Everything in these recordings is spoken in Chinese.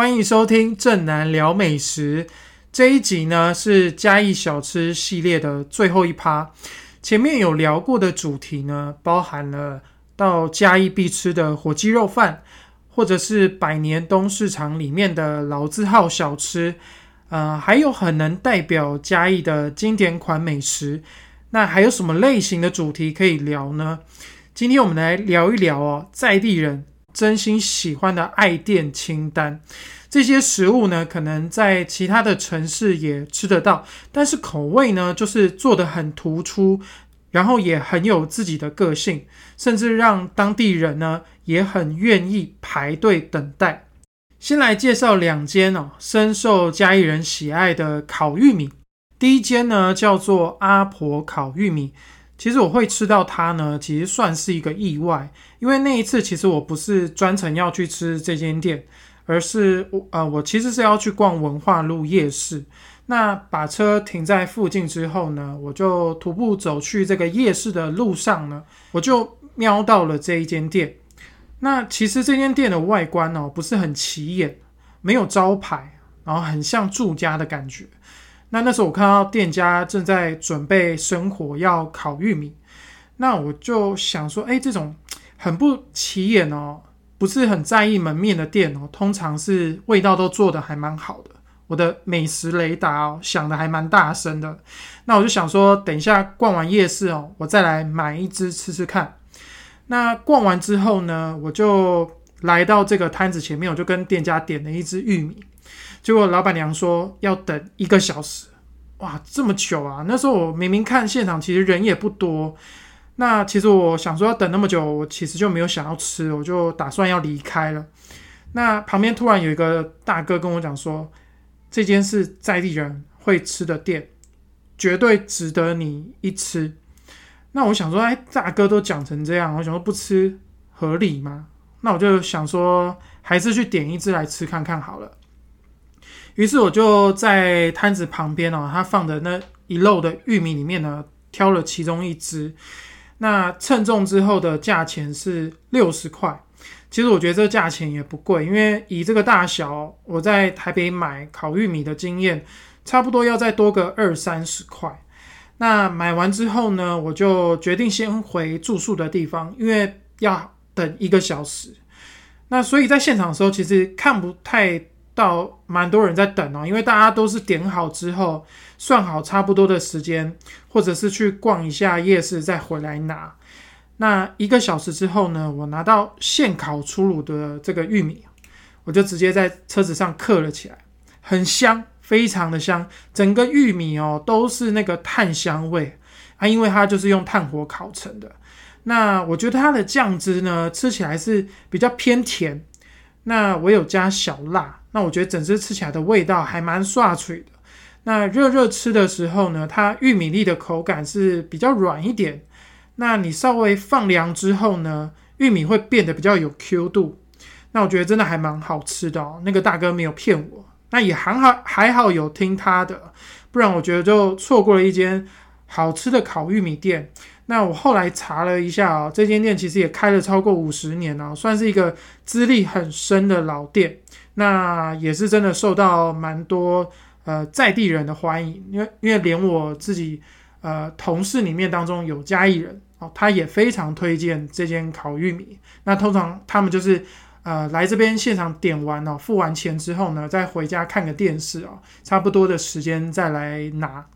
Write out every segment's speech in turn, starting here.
欢迎收听正南聊美食这一集呢，是嘉义小吃系列的最后一趴。前面有聊过的主题呢，包含了到嘉义必吃的火鸡肉饭，或者是百年东市场里面的老字号小吃，呃，还有很能代表嘉义的经典款美食。那还有什么类型的主题可以聊呢？今天我们来聊一聊哦，在地人真心喜欢的爱店清单。这些食物呢，可能在其他的城市也吃得到，但是口味呢，就是做的很突出，然后也很有自己的个性，甚至让当地人呢也很愿意排队等待。先来介绍两间哦，深受嘉义人喜爱的烤玉米。第一间呢叫做阿婆烤玉米，其实我会吃到它呢，其实算是一个意外，因为那一次其实我不是专程要去吃这间店，而是我呃我其实是要去逛文化路夜市。那把车停在附近之后呢，我就徒步走去这个夜市的路上呢，我就瞄到了这一间店。那其实这间店的外观哦不是很起眼，没有招牌，然后很像住家的感觉。那那时候我看到店家正在准备生火要烤玉米，那我就想说，哎，这种很不起眼哦，不是很在意门面的店哦，通常是味道都做的还蛮好的。我的美食雷达哦响的还蛮大声的，那我就想说，等一下逛完夜市哦，我再来买一只吃吃看。那逛完之后呢，我就来到这个摊子前面，我就跟店家点了一只玉米。结果老板娘说要等一个小时，哇，这么久啊！那时候我明明看现场其实人也不多，那其实我想说要等那么久，我其实就没有想要吃，我就打算要离开了。那旁边突然有一个大哥跟我讲说，这间是在地人会吃的店，绝对值得你一吃。那我想说，哎，大哥都讲成这样，我想说不吃合理吗？那我就想说，还是去点一只来吃看看好了。于是我就在摊子旁边哦，他放的那一漏的玉米里面呢，挑了其中一只。那称重之后的价钱是六十块。其实我觉得这个价钱也不贵，因为以这个大小，我在台北买烤玉米的经验，差不多要再多个二三十块。那买完之后呢，我就决定先回住宿的地方，因为要等一个小时。那所以在现场的时候，其实看不太。到蛮多人在等哦，因为大家都是点好之后算好差不多的时间，或者是去逛一下夜市再回来拿。那一个小时之后呢，我拿到现烤出炉的这个玉米，我就直接在车子上刻了起来，很香，非常的香，整个玉米哦都是那个炭香味啊，因为它就是用炭火烤成的。那我觉得它的酱汁呢，吃起来是比较偏甜。那我有加小辣，那我觉得整只吃起来的味道还蛮刷脆的。那热热吃的时候呢，它玉米粒的口感是比较软一点。那你稍微放凉之后呢，玉米会变得比较有 Q 度。那我觉得真的还蛮好吃的哦。那个大哥没有骗我，那也还好还好有听他的，不然我觉得就错过了一间好吃的烤玉米店。那我后来查了一下啊，这间店其实也开了超过五十年了，算是一个资历很深的老店。那也是真的受到蛮多呃在地人的欢迎，因为因为连我自己呃同事里面当中有嘉义人哦，他也非常推荐这间烤玉米。那通常他们就是呃来这边现场点完哦，付完钱之后呢，再回家看个电视哦，差不多的时间再来拿。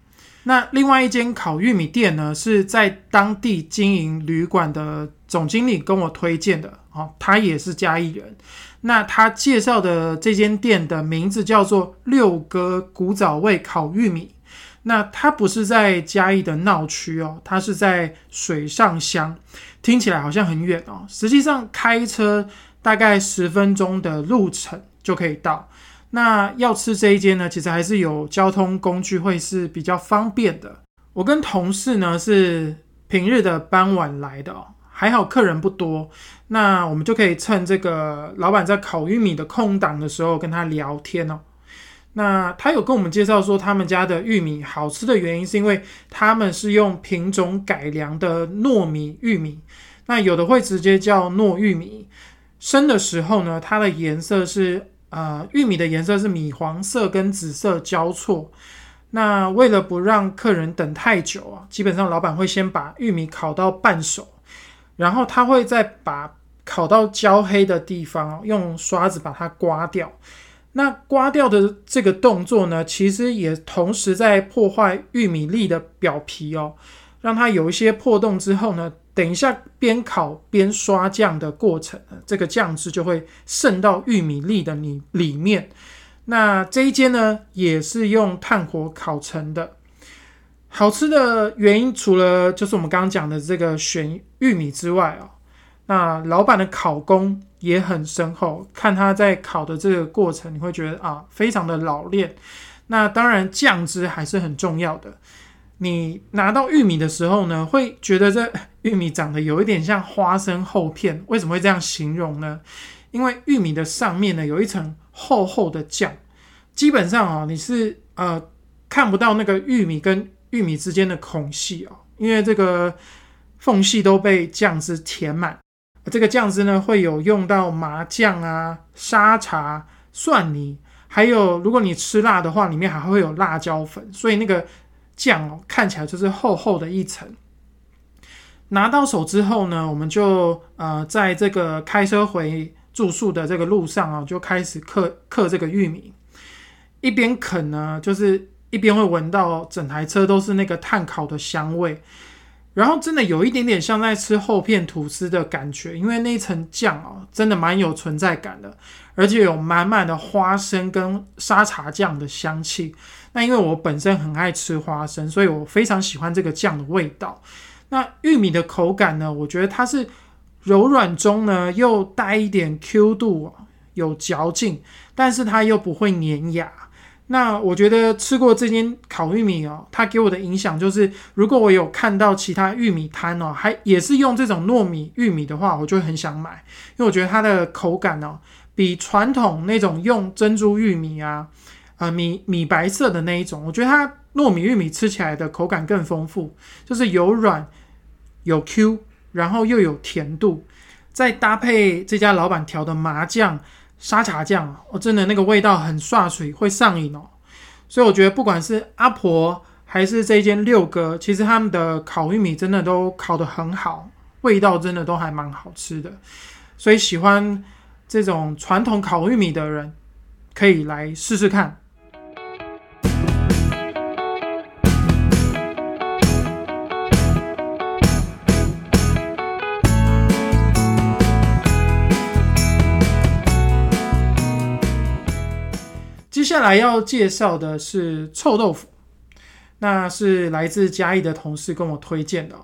那另外一间烤玉米店呢，是在当地经营旅馆的总经理跟我推荐的，哦，他也是嘉义人。那他介绍的这间店的名字叫做六哥古早味烤玉米。那它不是在嘉义的闹区哦，它是在水上乡，听起来好像很远哦，实际上开车大概十分钟的路程就可以到。那要吃这一间呢，其实还是有交通工具会是比较方便的。我跟同事呢是平日的傍晚来的哦，还好客人不多，那我们就可以趁这个老板在烤玉米的空档的时候跟他聊天哦。那他有跟我们介绍说，他们家的玉米好吃的原因是因为他们是用品种改良的糯米玉米，那有的会直接叫糯玉米，生的时候呢，它的颜色是。呃，玉米的颜色是米黄色跟紫色交错。那为了不让客人等太久啊，基本上老板会先把玉米烤到半熟，然后他会再把烤到焦黑的地方用刷子把它刮掉。那刮掉的这个动作呢，其实也同时在破坏玉米粒的表皮哦，让它有一些破洞之后呢，等一下边烤边刷酱的过程，这个酱汁就会渗到玉米粒的里里面。那这一间呢，也是用炭火烤成的。好吃的原因，除了就是我们刚刚讲的这个选玉米之外啊，那老板的烤工。也很深厚，看他在烤的这个过程，你会觉得啊，非常的老练。那当然酱汁还是很重要的。你拿到玉米的时候呢，会觉得这 玉米长得有一点像花生厚片。为什么会这样形容呢？因为玉米的上面呢有一层厚厚的酱，基本上啊你是呃看不到那个玉米跟玉米之间的孔隙哦，因为这个缝隙都被酱汁填满。这个酱汁呢，会有用到麻酱啊、沙茶、蒜泥，还有如果你吃辣的话，里面还会有辣椒粉，所以那个酱哦，看起来就是厚厚的一层。拿到手之后呢，我们就呃，在这个开车回住宿的这个路上啊，就开始刻刻这个玉米，一边啃呢，就是一边会闻到整台车都是那个炭烤的香味。然后真的有一点点像在吃厚片吐司的感觉，因为那一层酱哦，真的蛮有存在感的，而且有满满的花生跟沙茶酱的香气。那因为我本身很爱吃花生，所以我非常喜欢这个酱的味道。那玉米的口感呢，我觉得它是柔软中呢又带一点 Q 度，有嚼劲，但是它又不会粘牙。那我觉得吃过这间烤玉米哦，它给我的影响就是，如果我有看到其他玉米摊哦，还也是用这种糯米玉米的话，我就很想买，因为我觉得它的口感哦，比传统那种用珍珠玉米啊，米米白色的那一种，我觉得它糯米玉米吃起来的口感更丰富，就是有软有 Q，然后又有甜度，再搭配这家老板调的麻酱。沙茶酱哦，真的那个味道很刷水，会上瘾哦。所以我觉得不管是阿婆还是这间六哥，其实他们的烤玉米真的都烤得很好，味道真的都还蛮好吃的。所以喜欢这种传统烤玉米的人，可以来试试看。接下来要介绍的是臭豆腐，那是来自嘉义的同事跟我推荐的。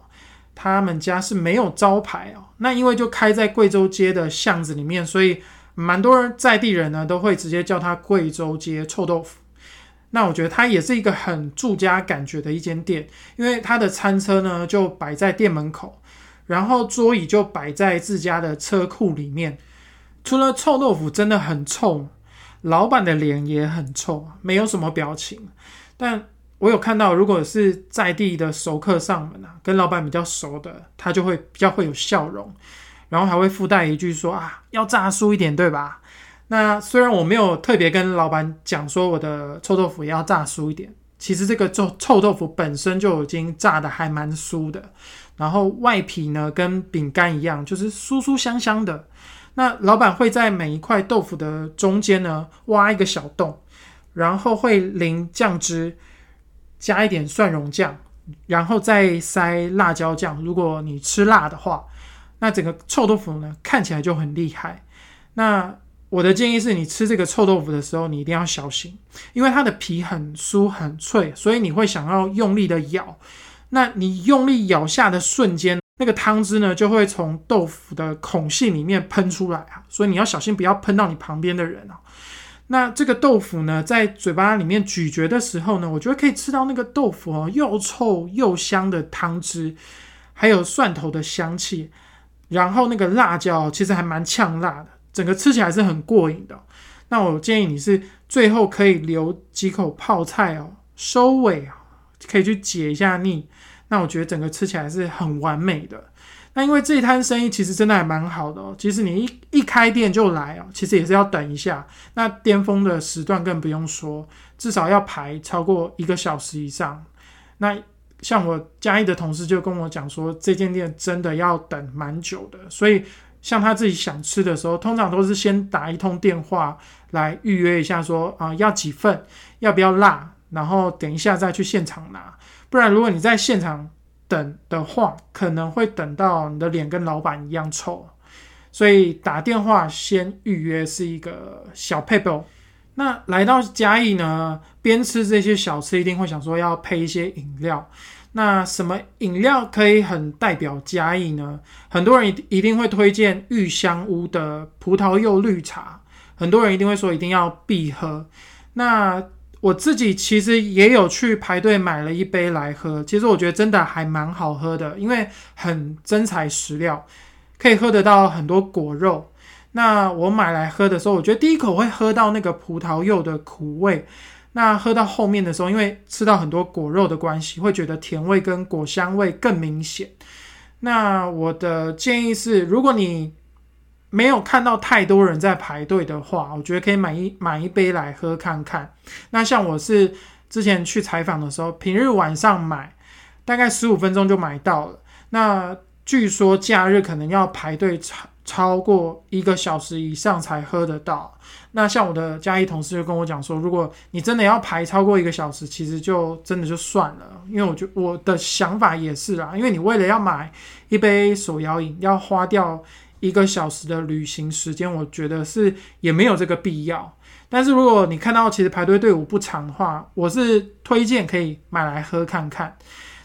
他们家是没有招牌哦，那因为就开在贵州街的巷子里面，所以蛮多人在地人呢都会直接叫它贵州街臭豆腐。那我觉得它也是一个很住家感觉的一间店，因为它的餐车呢就摆在店门口，然后桌椅就摆在自家的车库里面。除了臭豆腐真的很臭。老板的脸也很臭，没有什么表情。但我有看到，如果是在地的熟客上门啊，跟老板比较熟的，他就会比较会有笑容，然后还会附带一句说啊，要炸酥一点，对吧？那虽然我没有特别跟老板讲说我的臭豆腐也要炸酥一点，其实这个臭臭豆腐本身就已经炸的还蛮酥的，然后外皮呢跟饼干一样，就是酥酥香香的。那老板会在每一块豆腐的中间呢挖一个小洞，然后会淋酱汁，加一点蒜蓉酱，然后再塞辣椒酱。如果你吃辣的话，那整个臭豆腐呢看起来就很厉害。那我的建议是你吃这个臭豆腐的时候，你一定要小心，因为它的皮很酥很脆，所以你会想要用力的咬。那你用力咬下的瞬间。那个汤汁呢，就会从豆腐的孔隙里面喷出来啊，所以你要小心，不要喷到你旁边的人啊。那这个豆腐呢，在嘴巴里面咀嚼的时候呢，我觉得可以吃到那个豆腐哦，又臭又香的汤汁，还有蒜头的香气，然后那个辣椒其实还蛮呛辣的，整个吃起来是很过瘾的。那我建议你是最后可以留几口泡菜哦，收尾啊，可以去解一下腻。那我觉得整个吃起来是很完美的。那因为这一摊生意其实真的还蛮好的哦，即使你一一开店就来哦，其实也是要等一下。那巅峰的时段更不用说，至少要排超过一个小时以上。那像我嘉义的同事就跟我讲说，这间店真的要等蛮久的。所以像他自己想吃的时候，通常都是先打一通电话来预约一下，说啊要几份，要不要辣，然后等一下再去现场拿。不然如果你在现场等的话，可能会等到你的脸跟老板一样臭。所以打电话先预约是一个小配备。那来到嘉义呢，边吃这些小吃，一定会想说要配一些饮料。那什么饮料可以很代表嘉义呢？很多人一定会推荐玉香屋的葡萄柚绿茶，很多人一定会说一定要必喝。那我自己其实也有去排队买了一杯来喝，其实我觉得真的还蛮好喝的，因为很真材实料，可以喝得到很多果肉。那我买来喝的时候，我觉得第一口会喝到那个葡萄柚的苦味，那喝到后面的时候，因为吃到很多果肉的关系，会觉得甜味跟果香味更明显。那我的建议是，如果你没有看到太多人在排队的话，我觉得可以买一买一杯来喝看看。那像我是之前去采访的时候，平日晚上买，大概十五分钟就买到了。那据说假日可能要排队超超过一个小时以上才喝得到。那像我的嘉义同事就跟我讲说，如果你真的要排超过一个小时，其实就真的就算了。因为我就我的想法也是啦，因为你为了要买一杯手摇饮，要花掉一个小时的旅行时间，我觉得是也没有这个必要。但是如果你看到其实排队队伍不长的话，我是推荐可以买来喝看看。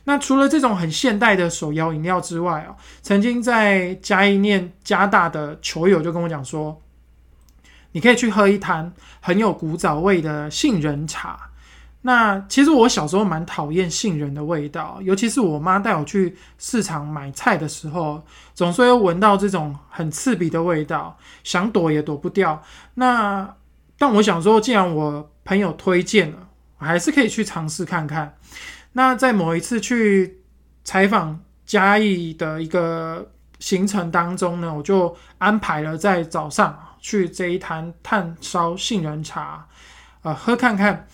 那除了这种很现代的手摇饮料之外啊，曾经在嘉义念加大的球友就跟我讲说，你可以去喝一坛很有古早味的杏仁茶。那其实我小时候蛮讨厌杏仁的味道，尤其是我妈带我去市场买菜的时候，总是会闻到这种很刺鼻的味道，想躲也躲不掉。那但我想说，既然我朋友推荐了，我还是可以去尝试看看。那在某一次去采访嘉义的一个行程当中呢，我就安排了在早上去这一坛炭烧杏仁茶，呃，喝看看。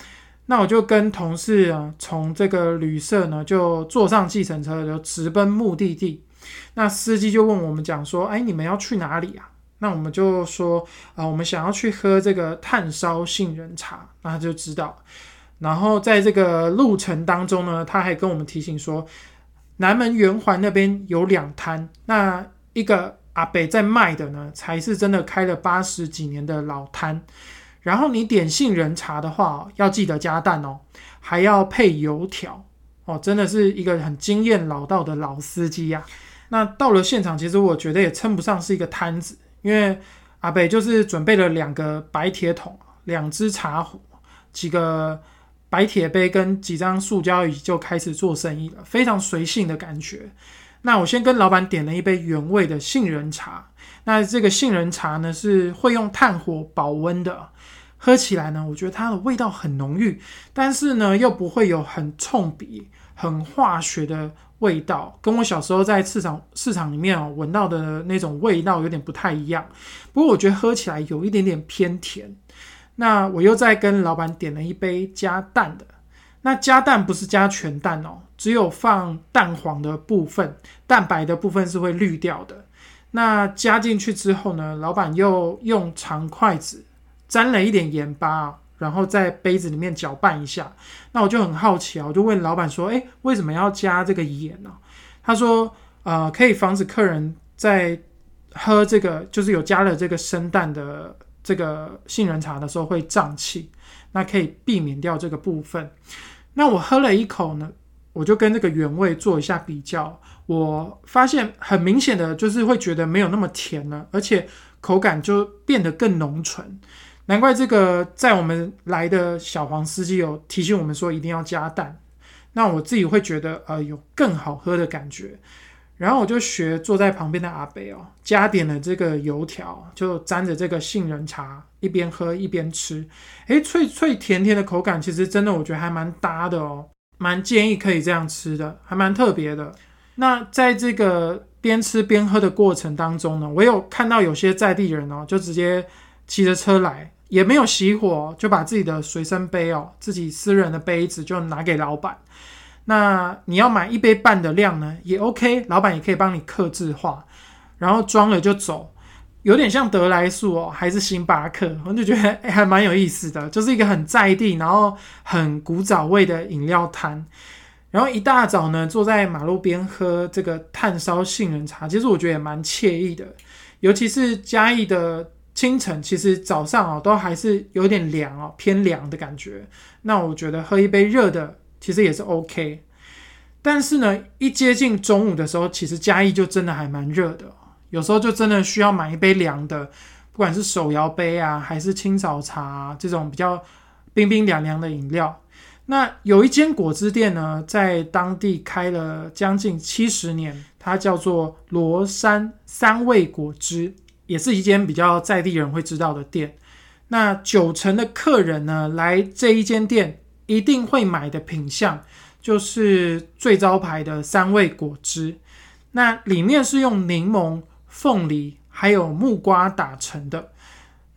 那我就跟同事啊，从这个旅社呢，就坐上计程车，就直奔目的地。那司机就问我们讲说：“哎，你们要去哪里啊？”那我们就说：“啊，我们想要去喝这个炭烧杏仁茶。”那他就知道。然后在这个路程当中呢，他还跟我们提醒说，南门圆环那边有两摊，那一个阿北在卖的呢，才是真的开了八十几年的老摊。然后你点杏仁茶的话，要记得加蛋哦，还要配油条哦，真的是一个很经验老道的老司机呀。那到了现场，其实我觉得也称不上是一个摊子，因为阿北就是准备了两个白铁桶、两只茶壶、几个。白铁杯跟几张塑胶椅就开始做生意了，非常随性的感觉。那我先跟老板点了一杯原味的杏仁茶。那这个杏仁茶呢是会用炭火保温的，喝起来呢，我觉得它的味道很浓郁，但是呢又不会有很冲鼻、很化学的味道，跟我小时候在市场市场里面哦闻到的那种味道有点不太一样。不过我觉得喝起来有一点点偏甜。那我又再跟老板点了一杯加蛋的，那加蛋不是加全蛋哦，只有放蛋黄的部分，蛋白的部分是会滤掉的。那加进去之后呢，老板又用长筷子沾了一点盐巴，然后在杯子里面搅拌一下。那我就很好奇啊，我就问老板说：“诶，为什么要加这个盐呢？”他说：“呃，可以防止客人在喝这个，就是有加了这个生蛋的。”这个杏仁茶的时候会胀气，那可以避免掉这个部分。那我喝了一口呢，我就跟这个原味做一下比较，我发现很明显的就是会觉得没有那么甜了，而且口感就变得更浓醇。难怪这个在我们来的小黄司机有提醒我们说一定要加蛋，那我自己会觉得呃有更好喝的感觉。然后我就学坐在旁边的阿北哦，加点了这个油条，就沾着这个杏仁茶，一边喝一边吃，诶，脆脆甜甜的口感，其实真的我觉得还蛮搭的哦。蛮建议可以这样吃的，还蛮特别的。那在这个边吃边喝的过程当中呢，我有看到有些在地人哦，就直接骑着车来，也没有熄火，就把自己的随身杯哦，自己私人的杯子就拿给老板。那你要买一杯半的量呢，也 OK，老板也可以帮你克制化，然后装了就走，有点像德莱素哦，还是星巴克，我就觉得还蛮有意思的，就是一个很在地，然后很古早味的饮料摊。然后一大早呢，坐在马路边喝这个炭烧杏仁茶，其实我觉得也蛮惬意的。尤其是嘉义的清晨，其实早上哦都还是有点凉哦，偏凉的感觉。那我觉得喝一杯热的，其实也是 OK。但是呢，一接近中午的时候，其实嘉义就真的还蛮热的，有时候就真的需要买一杯凉的，不管是手摇杯啊，还是清早茶这种比较冰冰凉凉的饮料。那有一间果汁店呢，在当地开了将近七十年，它叫做罗山三味果汁，也是一间比较在地人会知道的店。那九成的客人呢，来这一间店一定会买的品相，就是最招牌的三味果汁。那里面是用柠檬、凤梨还有木瓜打成的。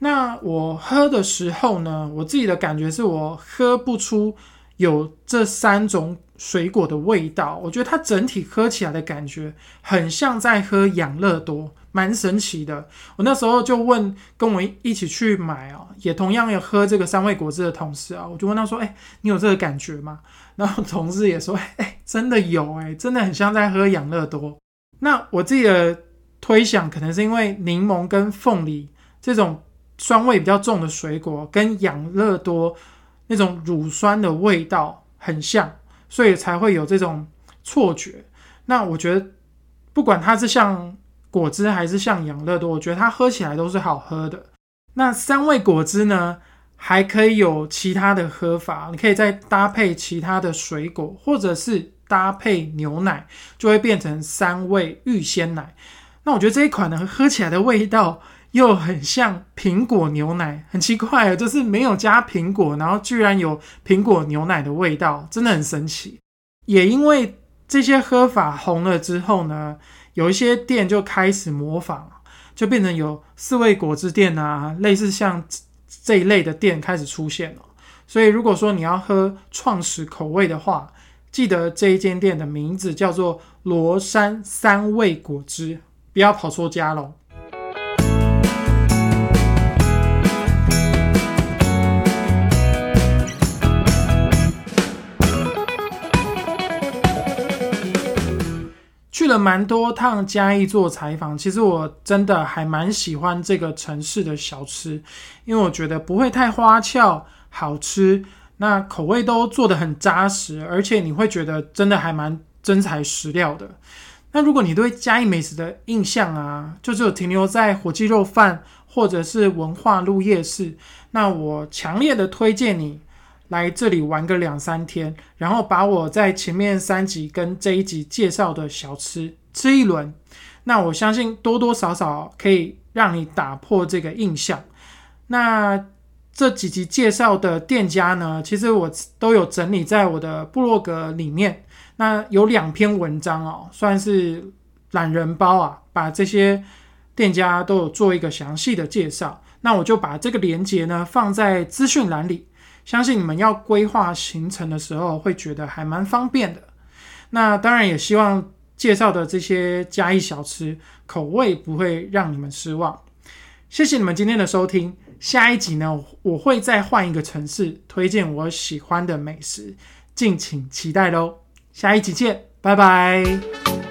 那我喝的时候呢，我自己的感觉是我喝不出。有这三种水果的味道，我觉得它整体喝起来的感觉很像在喝养乐多，蛮神奇的。我那时候就问跟我一起去买啊，也同样有喝这个三味果汁的同事啊，我就问他说：“哎，你有这个感觉吗？”然后同事也说：“哎，真的有，哎，真的很像在喝养乐多。”那我自己的推想，可能是因为柠檬跟凤梨这种酸味比较重的水果，跟养乐多。那种乳酸的味道很像，所以才会有这种错觉。那我觉得，不管它是像果汁还是像养乐多，我觉得它喝起来都是好喝的。那三味果汁呢，还可以有其他的喝法，你可以再搭配其他的水果，或者是搭配牛奶，就会变成三味玉鲜奶。那我觉得这一款呢，喝起来的味道。又很像苹果牛奶，很奇怪啊，就是没有加苹果，然后居然有苹果牛奶的味道，真的很神奇。也因为这些喝法红了之后呢，有一些店就开始模仿，就变成有四味果汁店啊，类似像这一类的店开始出现了。所以如果说你要喝创始口味的话，记得这一间店的名字叫做罗山三味果汁，不要跑错家喽。去了蛮多趟嘉义做采访，其实我真的还蛮喜欢这个城市的小吃，因为我觉得不会太花俏，好吃，那口味都做的很扎实，而且你会觉得真的还蛮真材实料的。那如果你对嘉义美食的印象啊，就只有停留在火鸡肉饭或者是文化路夜市，那我强烈的推荐你。来这里玩个两三天，然后把我在前面三集跟这一集介绍的小吃吃一轮，那我相信多多少少可以让你打破这个印象。那这几集介绍的店家呢，其实我都有整理在我的部落格里面。那有两篇文章哦，算是懒人包啊，把这些店家都有做一个详细的介绍。那我就把这个链接呢放在资讯栏里。相信你们要规划行程的时候，会觉得还蛮方便的。那当然也希望介绍的这些嘉义小吃口味不会让你们失望。谢谢你们今天的收听，下一集呢，我会再换一个城市推荐我喜欢的美食，敬请期待喽。下一集见，拜拜。